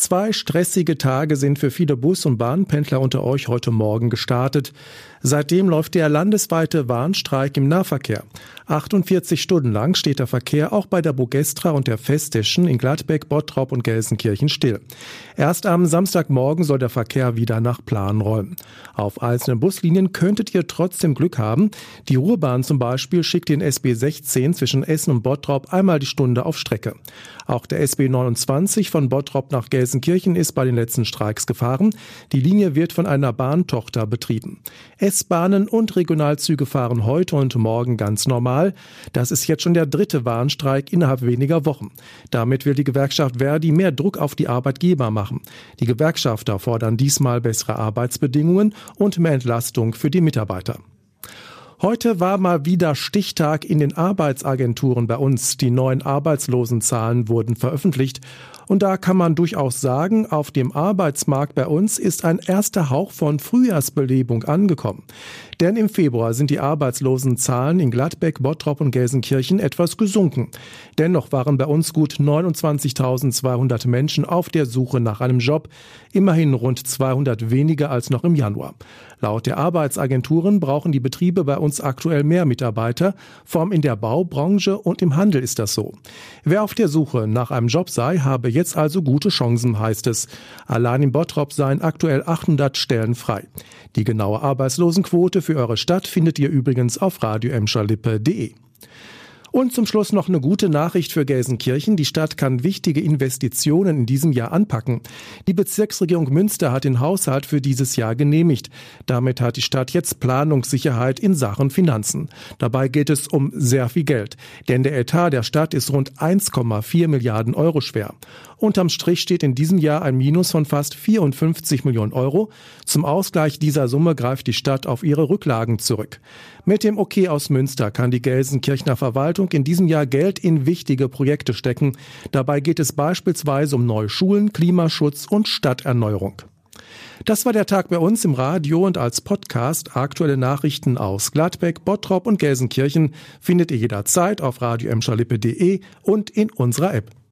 Zwei stressige Tage sind für viele Bus- und Bahnpendler unter euch heute Morgen gestartet. Seitdem läuft der landesweite Warnstreik im Nahverkehr. 48 Stunden lang steht der Verkehr auch bei der Bogestra und der Festischen in Gladbeck, Bottrop und Gelsenkirchen still. Erst am Samstagmorgen soll der Verkehr wieder nach Plan rollen. Auf einzelnen Buslinien könntet ihr trotzdem Glück haben. Die Ruhrbahn zum Beispiel schickt den SB 16 zwischen Essen und Bottrop einmal die Stunde auf Strecke. Auch der SB 29 von Bottrop nach Gelsenkirchen ist bei den letzten Streiks gefahren. Die Linie wird von einer Bahntochter betrieben. S-Bahnen und Regionalzüge fahren heute und morgen ganz normal. Das ist jetzt schon der dritte Warnstreik innerhalb weniger Wochen. Damit will die Gewerkschaft Verdi mehr Druck auf die Arbeitgeber machen. Die Gewerkschafter fordern diesmal bessere Arbeitsbedingungen und mehr Entlastung für die Mitarbeiter. Heute war mal wieder Stichtag in den Arbeitsagenturen bei uns. Die neuen Arbeitslosenzahlen wurden veröffentlicht. Und da kann man durchaus sagen, auf dem Arbeitsmarkt bei uns ist ein erster Hauch von Frühjahrsbelebung angekommen. Denn im Februar sind die Arbeitslosenzahlen in Gladbeck, Bottrop und Gelsenkirchen etwas gesunken. Dennoch waren bei uns gut 29.200 Menschen auf der Suche nach einem Job, immerhin rund 200 weniger als noch im Januar. Laut der Arbeitsagenturen brauchen die Betriebe bei uns aktuell mehr Mitarbeiter, vor allem in der Baubranche und im Handel ist das so. Wer auf der Suche nach einem Job sei, habe jetzt also gute Chancen, heißt es. Allein in Bottrop seien aktuell 800 Stellen frei. Die genaue Arbeitslosenquote für eure Stadt findet ihr übrigens auf radioemscherlippe.de. Und zum Schluss noch eine gute Nachricht für Gelsenkirchen. Die Stadt kann wichtige Investitionen in diesem Jahr anpacken. Die Bezirksregierung Münster hat den Haushalt für dieses Jahr genehmigt. Damit hat die Stadt jetzt Planungssicherheit in Sachen Finanzen. Dabei geht es um sehr viel Geld. Denn der Etat der Stadt ist rund 1,4 Milliarden Euro schwer. Unterm Strich steht in diesem Jahr ein Minus von fast 54 Millionen Euro. Zum Ausgleich dieser Summe greift die Stadt auf ihre Rücklagen zurück. Mit dem OK aus Münster kann die Gelsenkirchener Verwaltung in diesem Jahr Geld in wichtige Projekte stecken. Dabei geht es beispielsweise um neue Schulen, Klimaschutz und Stadterneuerung. Das war der Tag bei uns im Radio und als Podcast. Aktuelle Nachrichten aus Gladbeck, Bottrop und Gelsenkirchen findet ihr jederzeit auf radio und in unserer App.